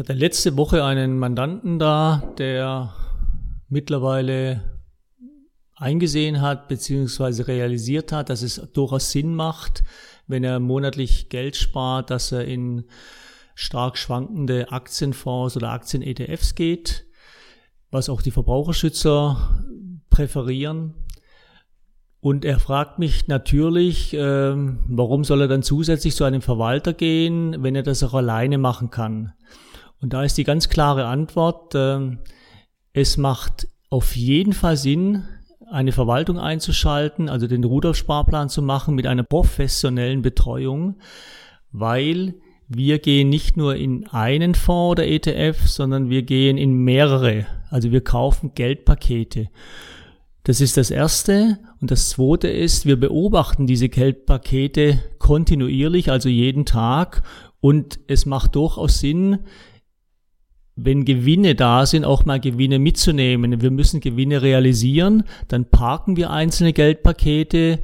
hatte letzte Woche einen Mandanten da, der mittlerweile eingesehen hat bzw. realisiert hat, dass es durchaus Sinn macht, wenn er monatlich Geld spart, dass er in stark schwankende Aktienfonds oder Aktien-ETFs geht, was auch die Verbraucherschützer präferieren. Und er fragt mich natürlich, äh, warum soll er dann zusätzlich zu einem Verwalter gehen, wenn er das auch alleine machen kann. Und da ist die ganz klare Antwort, äh, es macht auf jeden Fall Sinn, eine Verwaltung einzuschalten, also den Rudolf-Sparplan zu machen mit einer professionellen Betreuung, weil wir gehen nicht nur in einen Fonds oder ETF, sondern wir gehen in mehrere. Also wir kaufen Geldpakete. Das ist das Erste. Und das Zweite ist, wir beobachten diese Geldpakete kontinuierlich, also jeden Tag. Und es macht durchaus Sinn, wenn Gewinne da sind, auch mal Gewinne mitzunehmen. Wir müssen Gewinne realisieren, dann parken wir einzelne Geldpakete,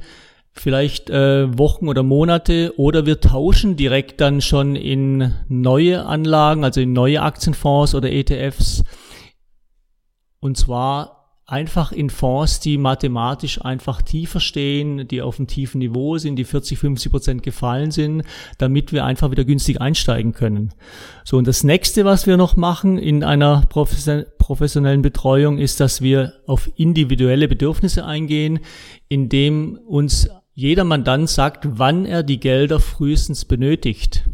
vielleicht äh, Wochen oder Monate, oder wir tauschen direkt dann schon in neue Anlagen, also in neue Aktienfonds oder ETFs. Und zwar einfach in Fonds, die mathematisch einfach tiefer stehen, die auf einem tiefen Niveau sind, die 40, 50 Prozent gefallen sind, damit wir einfach wieder günstig einsteigen können. So, und das nächste, was wir noch machen in einer professionellen Betreuung, ist, dass wir auf individuelle Bedürfnisse eingehen, indem uns jeder Mandant sagt, wann er die Gelder frühestens benötigt.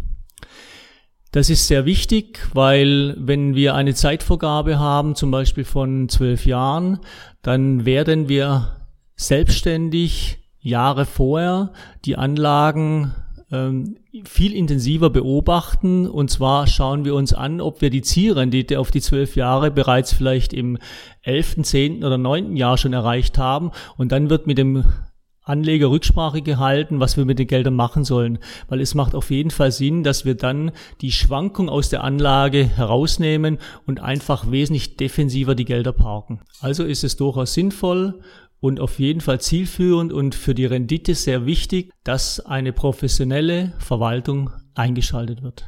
Das ist sehr wichtig, weil wenn wir eine Zeitvorgabe haben, zum Beispiel von zwölf Jahren, dann werden wir selbstständig Jahre vorher die Anlagen ähm, viel intensiver beobachten. Und zwar schauen wir uns an, ob wir die Zielrendite auf die zwölf Jahre bereits vielleicht im elften, zehnten oder neunten Jahr schon erreicht haben. Und dann wird mit dem Anleger Rücksprache gehalten, was wir mit den Geldern machen sollen. Weil es macht auf jeden Fall Sinn, dass wir dann die Schwankung aus der Anlage herausnehmen und einfach wesentlich defensiver die Gelder parken. Also ist es durchaus sinnvoll und auf jeden Fall zielführend und für die Rendite sehr wichtig, dass eine professionelle Verwaltung eingeschaltet wird.